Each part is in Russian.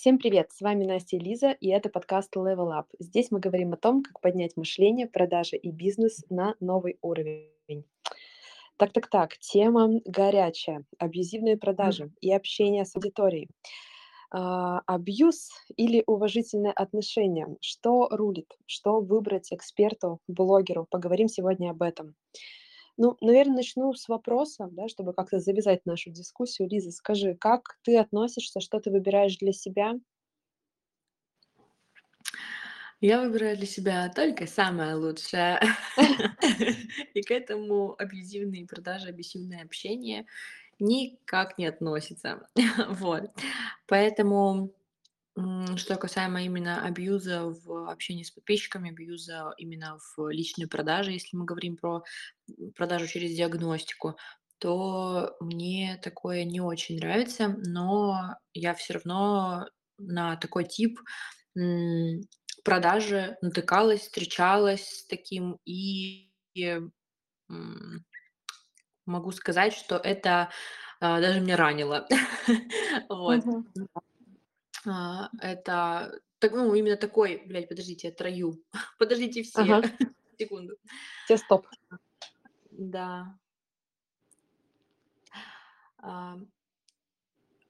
Всем привет! С вами Настя и Лиза, и это подкаст Level Up. Здесь мы говорим о том, как поднять мышление, продажи и бизнес на новый уровень. Так-так-так, тема горячая. Абьюзивные продажи и общение с аудиторией. А, абьюз или уважительное отношение? Что рулит? Что выбрать эксперту, блогеру? Поговорим сегодня об этом. Ну, наверное, начну с вопроса, да, чтобы как-то завязать нашу дискуссию. Лиза, скажи, как ты относишься, что ты выбираешь для себя? Я выбираю для себя только самое лучшее. И к этому абьюзивные продажи, абьюзивное общение никак не относится. Вот. Поэтому что касаемо именно абьюза в общении с подписчиками, абьюза именно в личной продаже, если мы говорим про продажу через диагностику, то мне такое не очень нравится, но я все равно на такой тип продажи натыкалась, встречалась с таким, и могу сказать, что это а, даже меня ранило. Вот. А, это, так, ну, именно такой, блядь, подождите, я трою. Подождите все, Ага, секунду. все, стоп. Да. А,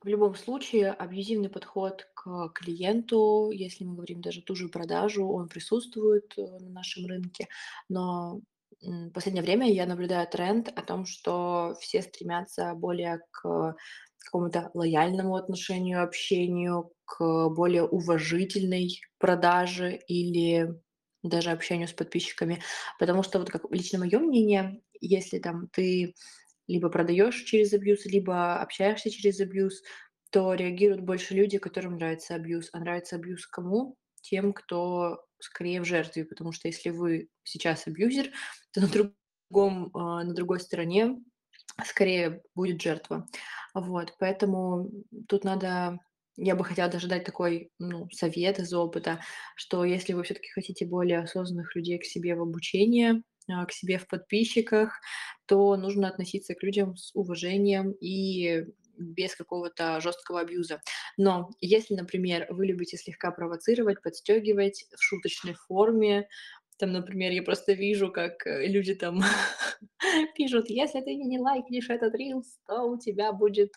в любом случае, абьюзивный подход к клиенту, если мы говорим даже ту же продажу, он присутствует э, на нашем рынке, но в последнее время я наблюдаю тренд о том, что все стремятся более к какому-то лояльному отношению, общению, к более уважительной продаже или даже общению с подписчиками. Потому что вот как лично мое мнение, если там ты либо продаешь через абьюз, либо общаешься через абьюз, то реагируют больше люди, которым нравится абьюз. А нравится абьюз кому? Тем, кто скорее в жертве. Потому что если вы сейчас абьюзер, то на другом, а, на другой стороне скорее будет жертва. Вот, поэтому тут надо я бы хотела даже дать такой, ну, совет из опыта, что если вы все-таки хотите более осознанных людей к себе в обучение, а, к себе в подписчиках, то нужно относиться к людям с уважением и без какого-то жесткого абьюза. Но если, например, вы любите слегка провоцировать, подстегивать в шуточной форме, там, например, я просто вижу, как э, люди там пишут, если ты не лайкнешь этот рилс, то у тебя будет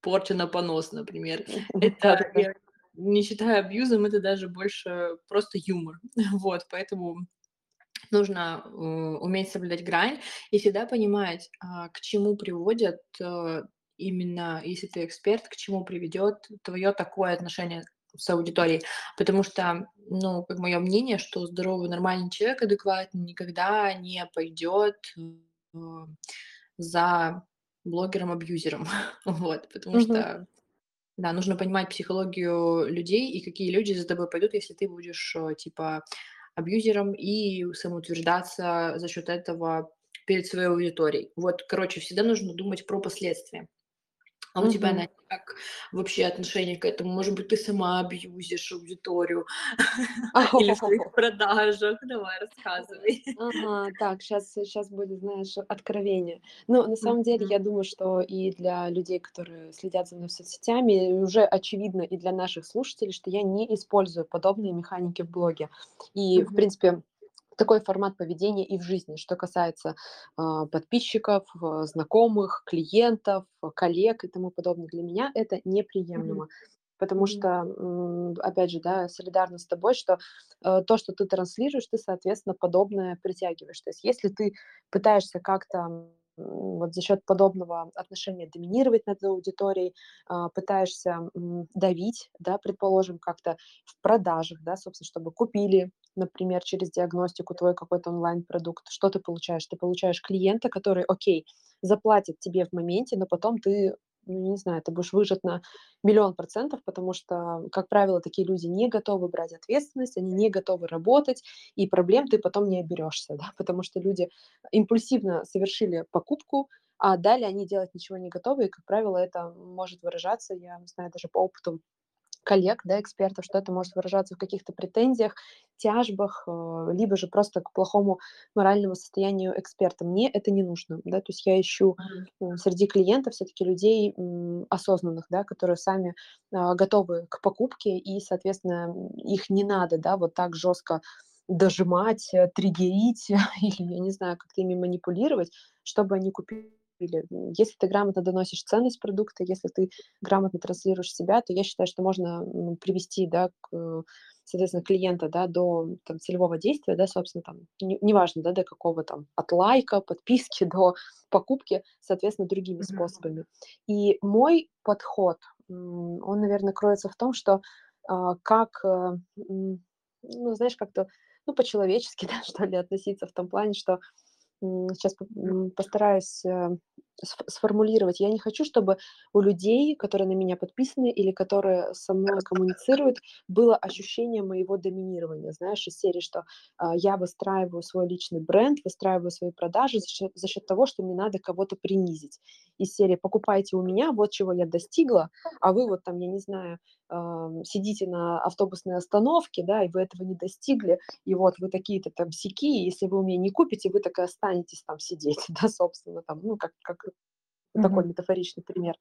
порча на понос, например. Это не считаю абьюзом, это даже больше просто юмор. Вот, поэтому нужно э, уметь соблюдать грань и всегда понимать, а, к чему приводят э, именно, если ты эксперт, к чему приведет твое такое отношение с аудиторией. Потому что, ну, как мое мнение, что здоровый, нормальный человек, адекватный, никогда не пойдет э, за блогером-абьюзером. Вот, потому Мгм. что, да, нужно понимать психологию людей и какие люди за тобой пойдут, если ты будешь, э, типа, абьюзером и самоутверждаться за счет этого перед своей аудиторией. Вот, короче, всегда нужно думать про последствия. А у тебя. Настя, как вообще отношение к этому? Может быть, ты сама абьюзишь аудиторию или в своих продажах? Давай, рассказывай. Ага, так, сейчас, сейчас будет, знаешь, откровение. Ну, на самом деле, я думаю, что и для людей, которые следят за мной в соцсетями, уже очевидно и для наших слушателей, что я не использую подобные механики в блоге. И, в принципе, такой формат поведения и в жизни, что касается а, подписчиков, а, знакомых, клиентов, коллег и тому подобное. Для меня это неприемлемо. Потому Мгм. что, опять же, да, солидарна с тобой, что э, то, что ты транслируешь, ты, соответственно, подобное притягиваешь. То есть если ты пытаешься как-то вот за счет подобного отношения доминировать над аудиторией, а, пытаешься давить, да, предположим, как-то в продажах, да, собственно, чтобы купили, например, через диагностику твой какой-то онлайн-продукт, что ты получаешь? Ты получаешь клиента, который, окей, заплатит тебе в моменте, но потом ты, ну, не знаю, ты будешь выжат на миллион процентов, потому что, как правило, такие люди не готовы брать ответственность, они не готовы работать, и проблем ты потом не оберешься, да, потому что люди импульсивно совершили покупку, а далее они делать ничего не готовы, и, как правило, это может выражаться, я знаю даже по опыту коллег, да, экспертов, что это может выражаться в каких-то претензиях, тяжбах, э, либо же просто к плохому моральному состоянию эксперта. Мне это не нужно, да, то есть я ищу м, среди клиентов все-таки людей осознанных, да, которые сами а, готовы к покупке, и, соответственно, их не надо, да, вот так жестко дожимать, э, триггерить или, я не знаю, как-то ими манипулировать, чтобы они купили или если ты грамотно доносишь ценность продукта, если ты грамотно транслируешь себя, то я считаю, что можно м, привести, да, к, э, соответственно, клиента, да, до там, целевого действия, да, собственно, там, не- неважно, да, до какого там, от лайка, подписки до покупки, соответственно, другими Мгм. способами. И мой подход, он, наверное, кроется в том, что а, как, э, ну, знаешь, как-то, ну, по-человечески, да, что ли, относиться в том плане, что сейчас постараюсь, э, сформулировать. Я не хочу, чтобы у людей, которые на меня подписаны или которые со мной коммуницируют, было ощущение моего доминирования. Знаешь, из серии, что, а, я выстраиваю свой личный бренд, выстраиваю свои продажи за счет за счет того, что мне надо кого-то принизить. Из серии: "Покупайте у меня, вот чего я достигла, а вы вот там, я не знаю, ам, сидите на автобусной остановке, да, и вы этого не достигли, и вот вы такие-то там сякие, если вы у меня не купите, вы так и останетесь там сидеть, да, собственно, там, ну, как, как такой Мгм. метафоричный пример.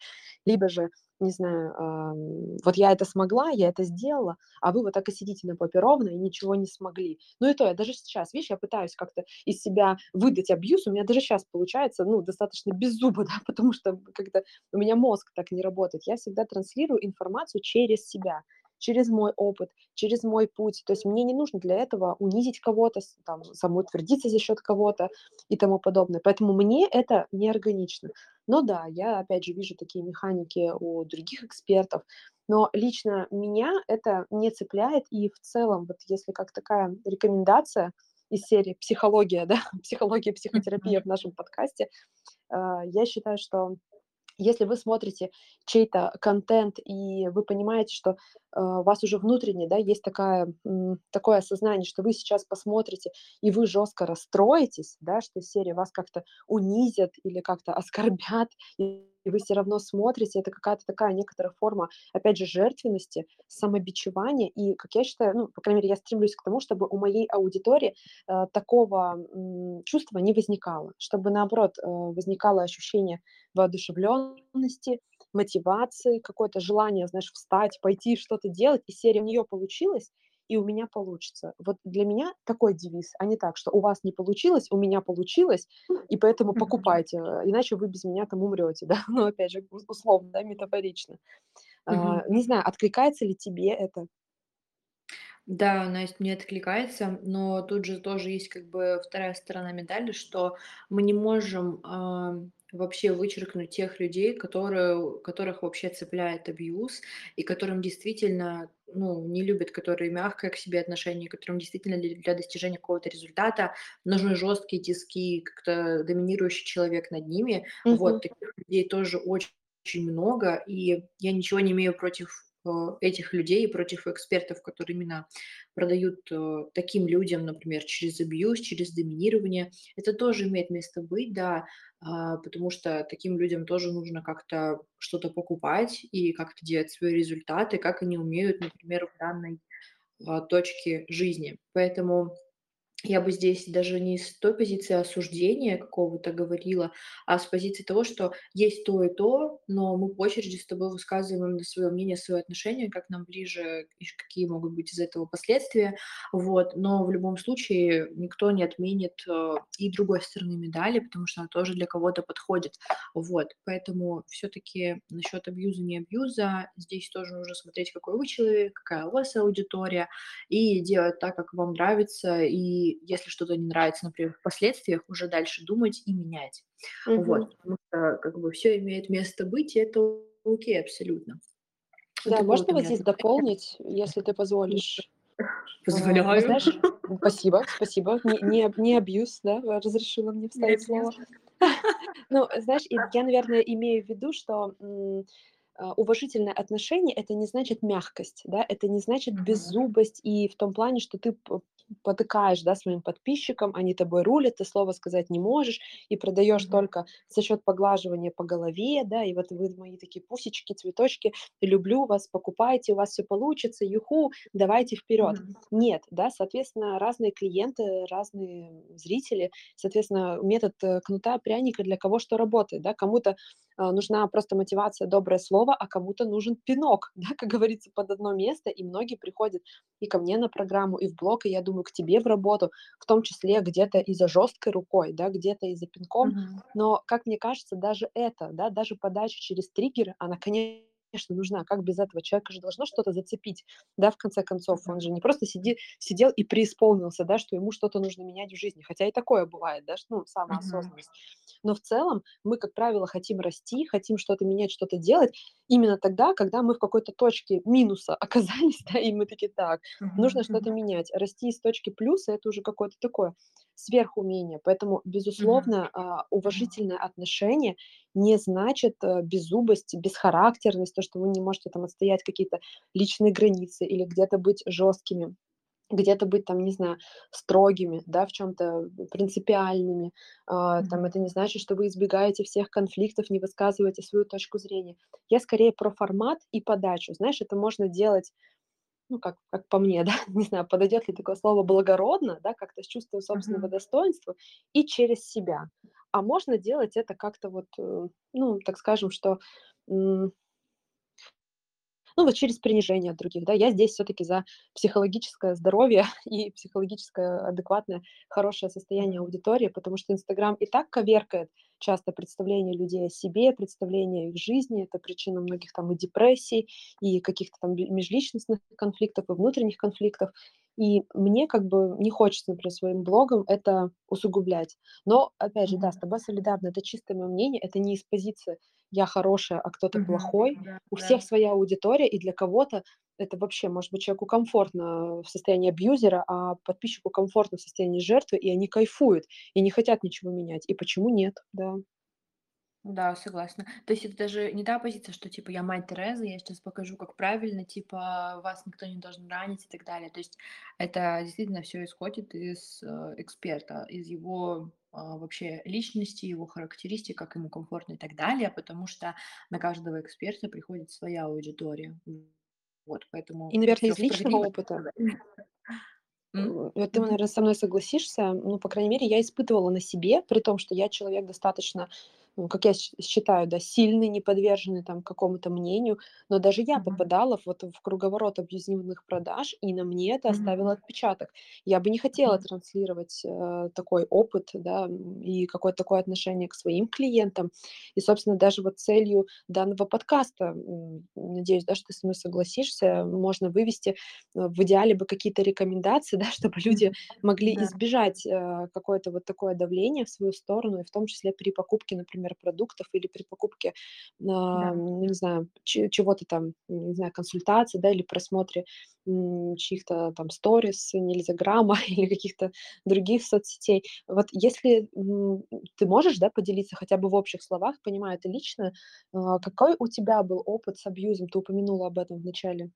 Либо же, не знаю, ам, вот я это смогла, я это сделала, а вы вот так и сидите на попе ровно и ничего не смогли. Ну и то, я даже сейчас, видишь, я пытаюсь как-то из себя выдать абьюз, у меня даже сейчас получается, ну, достаточно без зуба, да, потому что как-то у меня мозг так не работает. Я всегда транслирую информацию через себя, через мой опыт, через мой путь. То есть мне не нужно для этого унизить кого-то, там, самоутвердиться за счет кого-то и тому подобное. Поэтому мне это неорганично. Но да, я опять же вижу такие механики у других экспертов, но лично меня это не цепляет. И в целом, вот если как такая рекомендация из серии психология, да, психология, психотерапия в нашем подкасте, а, я считаю, что если вы смотрите чей-то контент и вы понимаете, что, э, у вас уже внутренне, да, есть такая, м, такое осознание, что вы сейчас посмотрите и вы жестко расстроитесь, да, что из серии вас как-то унизят или как-то оскорбят, вы все равно смотрите. Это какая-то такая некоторая форма, опять же, жертвенности, самобичевания. И, как я считаю, ну, по крайней мере, я стремлюсь к тому, чтобы у моей аудитории, э, такого, м, чувства не возникало, чтобы, наоборот, э, возникало ощущение воодушевленности, мотивации, какое-то желание, знаешь, встать, пойти что-то делать, и серия: "У нее получилось, и у меня получится". Вот для меня такой девиз, а не так, что у вас не получилось, у меня получилось, и поэтому покупайте, э, иначе вы без меня там умрете, да. Ну, опять же, ус условно, да, метафорично. Мгм. А, не знаю, откликается ли тебе это? Да, Настя, мне откликается, но тут же тоже есть как бы вторая сторона медали, что мы не можем а, вообще вычеркнуть тех людей, которые, которых вообще цепляет абьюз, и которым действительно ну, не любят, которые мягкое к себе отношение, которым действительно для, для достижения какого-то результата нужны жесткие тиски, как-то доминирующий человек над ними. Вот, Мгм, таких людей тоже очень, очень много, и я ничего не имею против этих людей, против экспертов, которые именно продают, э, таким людям, например, через абьюз, через доминирование. Это тоже имеет место быть, да, а, потому что таким людям тоже нужно как-то что-то покупать и как-то делать свои результаты, как они умеют, например, в данной, а, точке жизни. Поэтому я бы здесь даже не с той позиции осуждения какого-то говорила, а с позиции того, что есть то и то, но мы по очереди с тобой высказываем именно свое мнение, свое отношение, как нам ближе и какие могут быть из этого последствия. Вот. Но в любом случае никто не отменит э, и другой стороны медали, потому что она тоже для кого-то подходит. Вот. Поэтому все-таки насчет абьюза, не абьюза, здесь тоже нужно смотреть, какой вы человек, какая у вас аудитория, и делать так, как вам нравится. И если что-то не нравится, например, в последствиях, уже дальше думать и менять. мгм. Вот, потому что как бы все имеет место быть, и это окей абсолютно. Да, такое можно вот здесь дополнить, если ты позволишь? А, Позволяю. знаешь спасибо, спасибо. Не не не абьюз, да, э, разрешила мне Не вставить слово. Ну, знаешь, я, наверное, имею в виду, что, а, уважительное отношение- это не значит мягкость, да, это не значит беззубость и в том плане, что ты потыкаешь, да, своим подписчикам, они тобой рулят, ты слова сказать не можешь, и продаешь Мгм. только за счет поглаживания по голове, да, и вот вы мои такие пусечки, цветочки, люблю вас, покупайте, у вас все получится, юху, давайте вперед. Мгм. Нет, да, соответственно, разные клиенты, разные зрители, соответственно, метод э, кнута, пряника для кого что работает, да, кому-то а, нужна просто мотивация, доброе слово, а кому-то нужен пинок, да, как говорится, под одно место, и многие приходят и ко мне на программу, и в блог, и я думаю, к тебе в работу, в том числе где-то и за жесткой рукой, да, где-то и за пинком, Мгм. но, как мне кажется, даже это, да, даже подача через триггеры, она, конечно, нужна. Как без этого? Человека же должно что-то зацепить, да, в конце концов. Он же не просто сиди, сидел и преисполнился, да, что ему что-то нужно менять в жизни. Хотя и такое бывает, да, что, ну, самоосознанность. Но в целом мы, как правило, хотим расти, хотим что-то менять, что-то делать именно тогда, когда мы в какой-то точке минуса оказались, да, и мы такие, так, нужно что-то менять. Расти из точки плюса– это уже какое-то такое сверхумение. Поэтому, безусловно, Мгм. уважительное отношение не значит э, беззубость, бесхарактерность, то, что вы не можете там отстоять какие-то личные границы или где-то быть жесткими где-то быть там, не знаю, строгими, да, в чем-то принципиальными. А, там это не значит, что вы избегаете всех конфликтов, не высказываете свою точку зрения. Я скорее про формат и подачу. Знаешь, это можно делать, ну, как, как по мне, да, не знаю, подойдет ли такое слово благородно, да, как-то с чувством собственного Мгм. достоинства и через себя. А можно делать это как-то вот, э, ну, так скажем, что ну, вот через принижение других, да. Я здесь все таки за психологическое здоровье и психологическое адекватное, хорошее состояние аудитории, потому что "Инстаграм" и так коверкает часто представление людей о себе, представление их жизни. Это причина многих там и депрессий, и каких-то там межличностных конфликтов, и внутренних конфликтов. И мне как бы не хочется, например, своим блогом это усугублять. Но, опять же, да, с тобой солидарна. Это чистое моё мнение, это не из позиции "я хорошая, а кто-то плохой". У всех своя аудитория, и для кого-то это вообще, может быть, человеку комфортно в состоянии абьюзера, а подписчику комфортно в состоянии жертвы, и они кайфуют, и не хотят ничего менять. И почему нет? Да. Да, согласна. То есть это даже не та позиция, что типа я мать Тереза, я сейчас покажу, как правильно, типа вас никто не должен ранить и так далее. То есть это действительно все исходит из э, эксперта, из его а, вообще личности, его характеристик, как ему комфортно и так далее, потому что на каждого эксперта приходит своя аудитория. Вот, И, поэтому наверное, все из личного опыта вот ты, Мгм. наверно, со мной согласишься. Ну, по крайней мере, я испытывала на себе, при том, что я человек достаточно, ну, как я сч считаю, да, сильный, не подверженный там какому-то мнению. Но даже я Мгм. попадала вот в круговорот абьюзивных продаж, и на мне это оставило отпечаток. Я бы не хотела транслировать, э, такой опыт, да, и какое-то такое отношение к своим клиентам. И, собственно, даже вот целью данного подкаста, надеюсь, да, что ты со мной согласишься, можно вывести э, в идеале бы какие-то рекомендации, да, чтобы люди могли избежать э, какое-то вот такое давление в свою сторону, и в том числе при покупке, например, продуктов или при покупке, Да. ну, не знаю, че- чего-то там, не знаю, консультации, да, или просмотре чьих-то там сторис, нельзяграмма или каких-то других соцсетей. Вот если ты можешь, да, поделиться хотя бы в общих словах, понимаю, это лично, а, какой у тебя был опыт с абьюзом? Ты упомянула об этом в начале.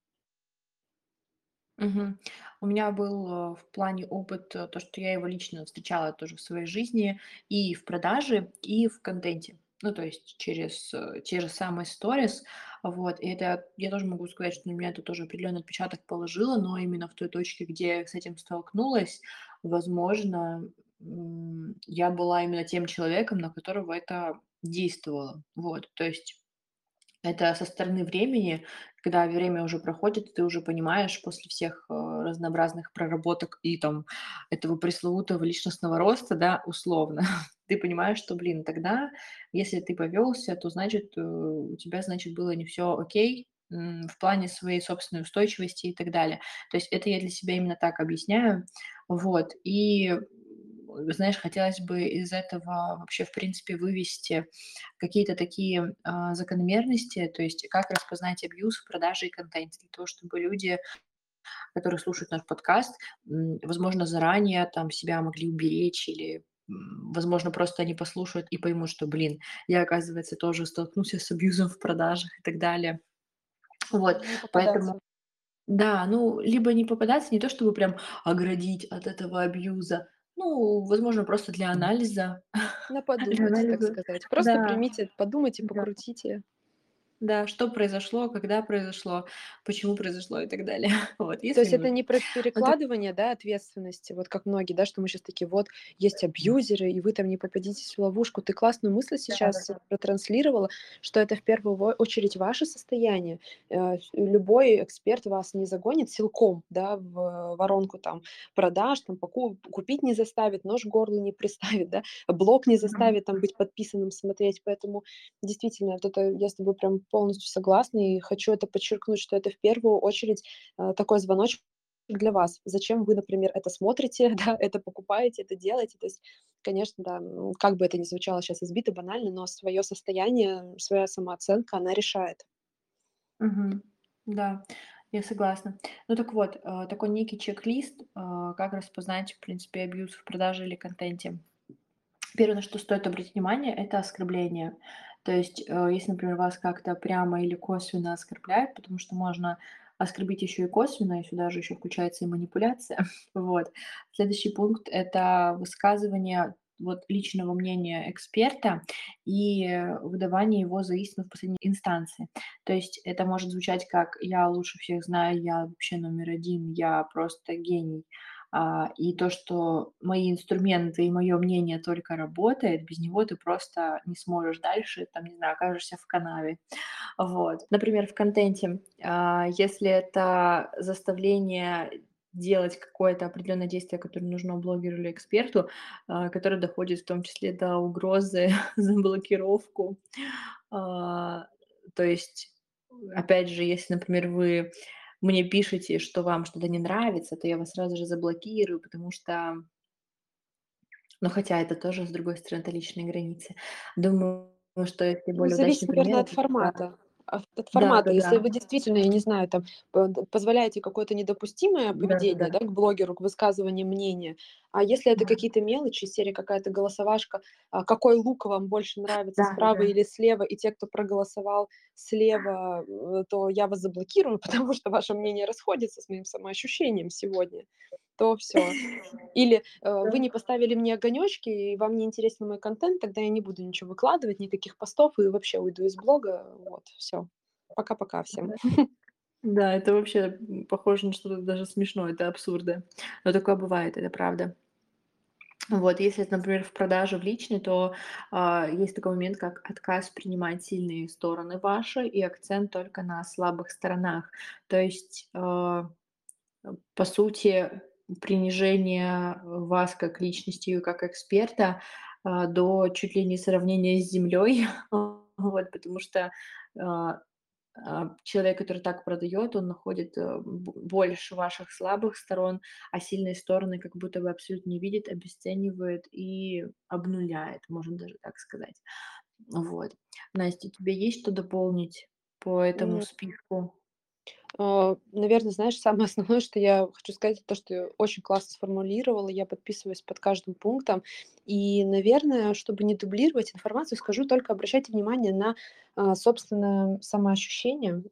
Мгм. У меня был, э, в плане опыт, то, что я его лично встречала тоже в своей жизни и в продаже, и в контенте. Ну, то есть через, э, те же самые сторис. Вот, и это я тоже могу сказать, что на меня это тоже определенный отпечаток положило, но именно в той точке, где я с этим столкнулась, возможно, я была именно тем человеком, на которого это действовало. Вот, то есть это со стороны времени, когда время уже проходит, ты уже понимаешь после всех, э, разнообразных проработок и там этого пресловутого личностного роста, да, условно, ты понимаешь, что, блин, тогда, если ты повелся, то значит, э, у тебя, значит, было не все окей, в плане своей собственной устойчивости и так далее. То есть это я для себя именно так объясняю. Вот. И, знаешь, хотелось бы из этого вообще, в принципе, вывести какие-то такие, а, закономерности, то есть как распознать абьюз в продаже и контенте, для того, чтобы люди, которые слушают наш подкаст, возможно, заранее там себя могли уберечь или, возможно, просто они послушают и поймут, что, блин, я, оказывается, тоже столкнулся с абьюзом в продажах и так далее. Вот, поэтому. Да, ну, либо не попадаться, не то чтобы прям оградить от этого абьюза, ну, возможно, просто для анализа. На подумать, так сказать. Просто Да, примите, подумайте, покрутите. Да, что произошло, когда произошло, почему произошло и так далее. Вот, То если есть не это не про перекладывание, да, ответственности, вот как многие, да, что мы сейчас такие: "Вот есть абьюзеры, и вы там не попадитесь в ловушку". Ты классную мысль сейчас Да-да-да. протранслировала, что это в первую очередь ваше состояние. Э, любой эксперт вас не загонит силком, да, в воронку там продаж, там поку купить не заставит, нож к горлу не приставит, да, блог не заставит там быть подписанным, смотреть. Поэтому действительно, вот это я с тобой прям полностью согласна и хочу это подчеркнуть, что это в первую очередь э, такой звоночек для вас. Зачем вы, например, это смотрите, да, это покупаете, это делаете. То есть, конечно, да, как бы это ни звучало сейчас избито, банально, но свое состояние, своя самооценка, она решает. Мгм. Да, я согласна. Ну так вот, э, такой некий чек-лист, а, как распознать, в принципе, абьюз в продаже или контенте. Первое, на что стоит обратить внимание- это оскорбление. То есть, э, если, например, вас как-то прямо или косвенно оскорбляют, потому что можно оскорбить еще и косвенно, и сюда же еще включается и манипуляция. Вот. Следующий пункт- это высказывание вот личного мнения эксперта и э, выдавание его за истину в последней инстанции. То есть это может звучать как: "Я лучше всех знаю, я вообще номер один, я просто гений". А, и то, что мои инструменты и мое мнение только работает, без него ты просто не сможешь дальше, там, не знаю, окажешься в канаве. Вот. Например, в контенте, а, если это заставление делать какое-то определенное действие, которое нужно блогеру или эксперту, а, которое доходит в том числе до угрозы за блокировку. То есть, опять же, если, например, вы мне пишете, что вам что-то не нравится, то я вас сразу же заблокирую, потому что, ну, хотя это тоже, с другой стороны, это личные границы. Думаю, что если Ну, более удачный зависит, пример- наверное, от это формата. От формата. Если да-да-да, вы действительно, я не знаю, там, позволяете какое-то недопустимое поведение, да, к блогеру, к высказыванию мнения, а если это Мгм. какие-то мелочи из серии, какая-то голосовашка, а, какой лук вам больше нравится, справа Да-да-да. или слева, и те, кто проголосовал слева, э, то я вас заблокирую, потому что ваше мнение расходится с моим самоощущением сегодня, то все. Или, э, вы не поставили мне огонёчки, и вам не интересен мой контент, тогда я не буду ничего выкладывать, никаких постов и вообще уйду из блога. Вот, всё. Пока-пока всем. Да. Это вообще, похоже на что-то даже смешное, это абсурда. Но такое бывает, это правда. Вот, если например, в продаже, в личной, то, а, есть такой момент, как отказ принимать сильные стороны ваши и акцент только на слабых сторонах. То есть, э, по сути, принижение вас как личности и как эксперта, а, до чуть ли не сравнения с землей. Вот, потому что, а, а, человек, который так продает, он находит, э, больше ваших слабых сторон, а сильные стороны как будто бы абсолютно не видит, обесценивает и обнуляет, можно даже так сказать. Вот. Настя, тебе есть что дополнить по этому М, списку? А, наверно, знаешь, самое основное, что я хочу сказать, то, что ты очень классно сформулировала. Я подписываюсь под каждым пунктом. И, наверное, чтобы не дублировать информацию, скажу только: обращайте внимание на, а, собственное самоощущение.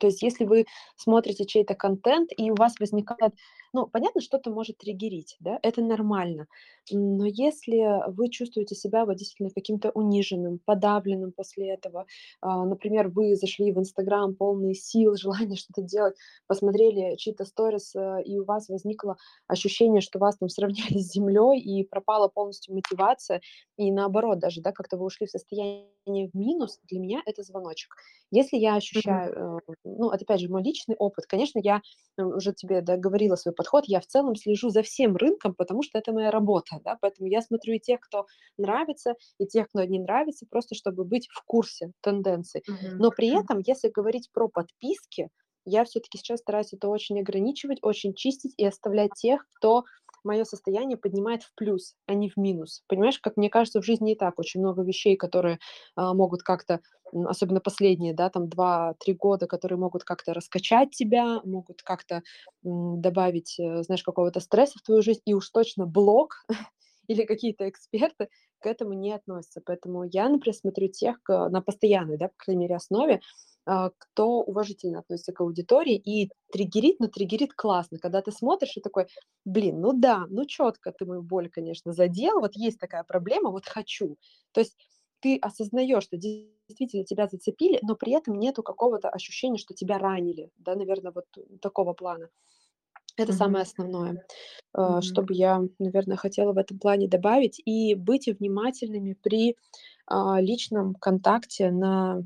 То есть если вы смотрите чей-то контент, и у вас возникает ну, понятно, что-то может триггерить, да, это нормально. Но если вы чувствуете себя вот действительно каким-то униженным, подавленным после этого, а, например, вы зашли в "Инстаграм" полные сил, желания что-то делать, посмотрели чьи-то сторис, э, и у вас возникло ощущение, что вас там сравняли с землей, и пропала полностью мотивация, и наоборот даже, да, как-то вы ушли в состояние в минус, для меня это звоночек. Если я ощущаю, э, ну, это опять же мой личный опыт. Конечно, я, э, уже тебе, да, говорила свой подход. Я в целом слежу за всем рынком, потому что это моя работа, да, поэтому я смотрю и тех, кто нравится, и тех, кто не нравится, просто чтобы быть в курсе тенденций. Но при этом, если говорить про подписки, я все-таки сейчас стараюсь это очень ограничивать, очень чистить и оставлять тех, кто мое состояние поднимает в плюс, а не в минус. Понимаешь, как мне кажется, в жизни и так очень много вещей, которые а, могут как-то особенно последние, да, там два-три года, которые могут как-то раскачать тебя, могут как-то добавить, э, знаешь, какого-то стресса в твою жизнь, и уж точно блог или какие-то эксперты к этому не относятся. Поэтому я, например, смотрю тех к- на постоянной, да, по крайней мере, основе, кто уважительно относится к аудитории и триггерит, но триггерит классно, когда ты смотришь и такой, блин, ну да, ну четко ты мою боль, конечно, задел, вот есть такая проблема, вот хочу. То есть ты осознаешь, что действительно тебя зацепили, но при этом нету какого-то ощущения, что тебя ранили, да, наверное, вот такого плана. Это самое Мгм. основное, э, что бы я, наверное, хотела в этом плане добавить. И быть внимательными при, а, личном контакте на,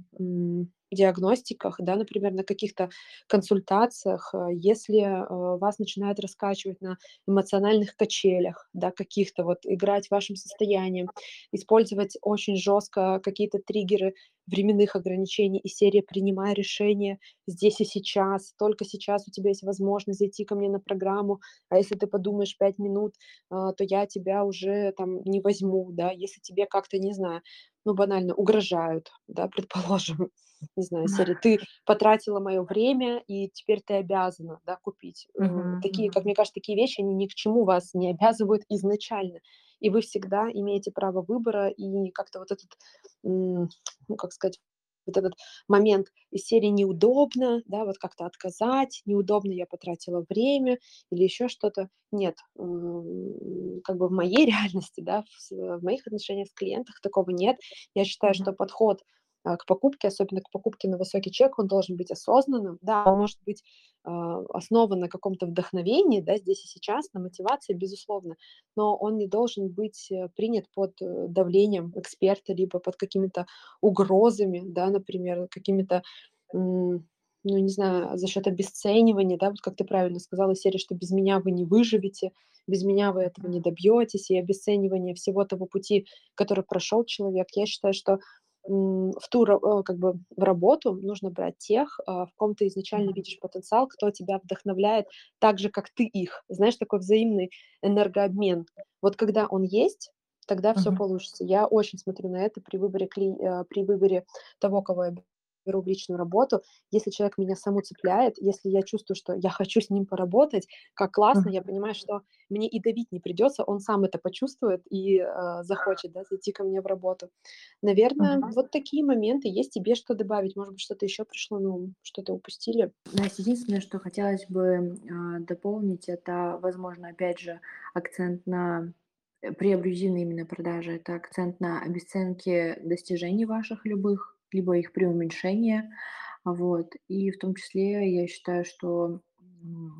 диагностиках, да, например, на каких-то консультациях. Э, если, э, вас начинает раскачивать на эмоциональных качелях, да, каких-то, вот играть вашим состоянием, использовать очень жестко какие-то триггеры временных ограничений из серии "принимай решение здесь и сейчас, только сейчас у тебя есть возможность зайти ко мне на программу, а если ты подумаешь 5 минут, а, то я тебя уже там не возьму, да. Если тебе как-то, не знаю, ну, банально угрожают, да, предположим, не знаю, из серии ты потратила мое время, и теперь ты обязана, да, купить. Такие, как мне кажется, такие вещи, они ни к чему вас не обязывают изначально. И вы всегда имеете право выбора, и как-то вот этот, ну, как сказать, вот этот момент из серии неудобно, да, вот как-то отказать, неудобно, я потратила время или еще что-то. Нет, как бы в моей реальности, да, в, моих отношениях с клиентах такого нет. Я считаю, что подход к покупке, особенно к покупке на высокий чек, он должен быть осознанным. Да, он может быть а, основан на каком-то вдохновении, да, здесь и сейчас, на мотивации, безусловно, но он не должен быть э, принят под э, давлением эксперта, либо под какими-то угрозами, да, например, какими-то, ну, не знаю, за счет обесценивания, да, вот как ты правильно сказала из серии, что без меня вы не выживете, без меня вы этого не добьетесь, и обесценивание всего того пути, который прошел человек. Я считаю, что в ту, э, как бы, в работу нужно брать тех, а, в ком ты изначально видишь потенциал, кто тебя вдохновляет так же, как ты их. Знаешь, такой взаимный энергообмен. Вот когда он есть, тогда все Мгм. получится. Я очень смотрю на это при выборе, кли- э, при выборе того, кого я беру в личную работу. Если человек меня саму цепляет, если я чувствую, что я хочу с ним поработать, как классно, я понимаю, что мне и давить не придется, он сам это почувствует и э, захочет да, зайти ко мне в работу. Наверное, Мгм. вот такие моменты. Есть тебе что добавить? Может быть, что-то еще пришло на ум, что-то упустили? Настя, единственное, что хотелось бы, а, дополнить, это, возможно, опять же, акцент на, э, при абьюзивной именно продаже, это акцент на обесценке достижений ваших любых, либо их преуменьшение. Вот. И в том числе я считаю, что,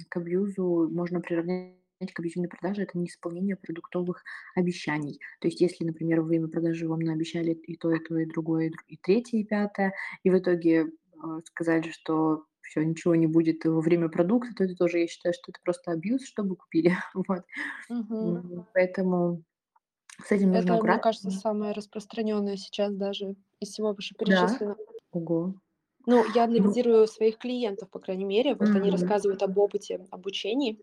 к абьюзу можно приравнять к абьюзивной продаже- это неисполнение продуктовых обещаний. То есть если, например, во время продажи вам наобещали и то, и то, и другое, и третье, и пятое, и в итоге а, сказали, что все ничего не будет во время продукта, то это тоже, я считаю, что это просто абьюз, чтобы купили. Вот. М, поэтому с этим нужно Это, мне аккуратно. кажется, самое распространенное сейчас даже из всего Да. вышеперечисленного. Ого. Ну, я Ну анализирую своих клиентов, по крайней мере. Вот они Мгм. рассказывают об опыте обучений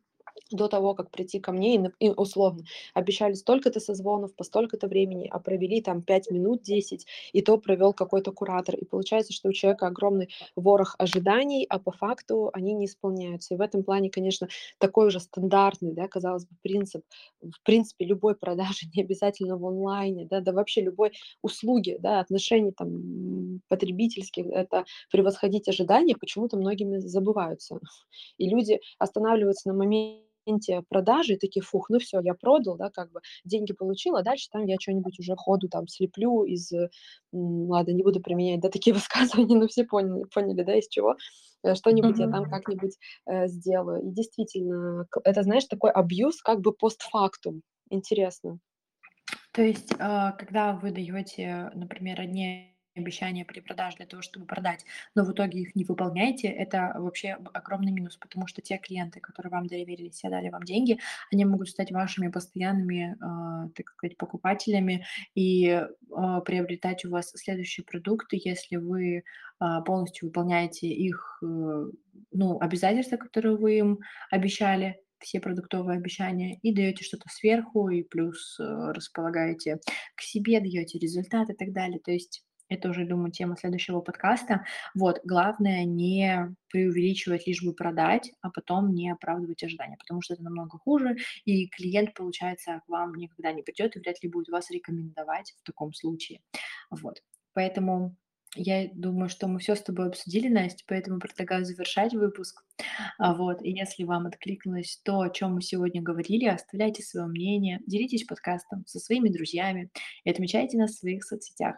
до того, как прийти ко мне, и, условно обещали столько-то созвонов по столько-то времени, а провели там 5 минут 10, и то провел какой-то куратор. И получается, что у человека огромный ворох ожиданий, а по факту они не исполняются. И в этом плане, конечно, такой уже стандартный, да, казалось бы, принцип, в принципе, любой продажи, не обязательно в онлайне, да, да вообще любой услуги, да, отношений там потребительских, это превосходить ожидания, почему-то многими забываются. И люди останавливаются на моменте продажи и такие: "Фух, ну все, я продал, да, как бы деньги получил, а дальше там я что нибудь уже ходу там слеплю из, э, ладно, не буду применять, да, такие высказывания, но все поняли поняли, да, из чего. Э, что-нибудь я там как-нибудь, э, сделаю". И действительно, это, знаешь, такой абьюз как бы постфактум. Интересно. То есть, а, когда вы даете, например, одни обещания при продаже для того, чтобы продать, но в итоге их не выполняете, это вообще огромный минус, потому что те клиенты, которые вам доверились и отдали вам деньги, они могут стать вашими постоянными, а, так сказать, покупателями и, а, приобретать у вас следующие продукты, если вы, а, полностью выполняете их, э, ну, обязательства, которые вы им обещали все продуктовые обещания и даете что-то сверху, и плюс, э, располагаете к себе, даете результат и так далее. То есть это уже, думаю, тема следующего подкаста. Вот, главное не преувеличивать, лишь бы продать, а потом не оправдывать ожидания, потому что это намного хуже, и клиент, получается, к вам никогда не придет и вряд ли будет вас рекомендовать в таком случае. Вот. Поэтому Я думаю, что мы всё с тобой обсудили, Настя, поэтому предлагаю завершать выпуск. А, вот, и если вам откликнулось то, о чём мы сегодня говорили, оставляйте своё мнение, делитесь подкастом со своими друзьями и отмечайте нас в своих соцсетях.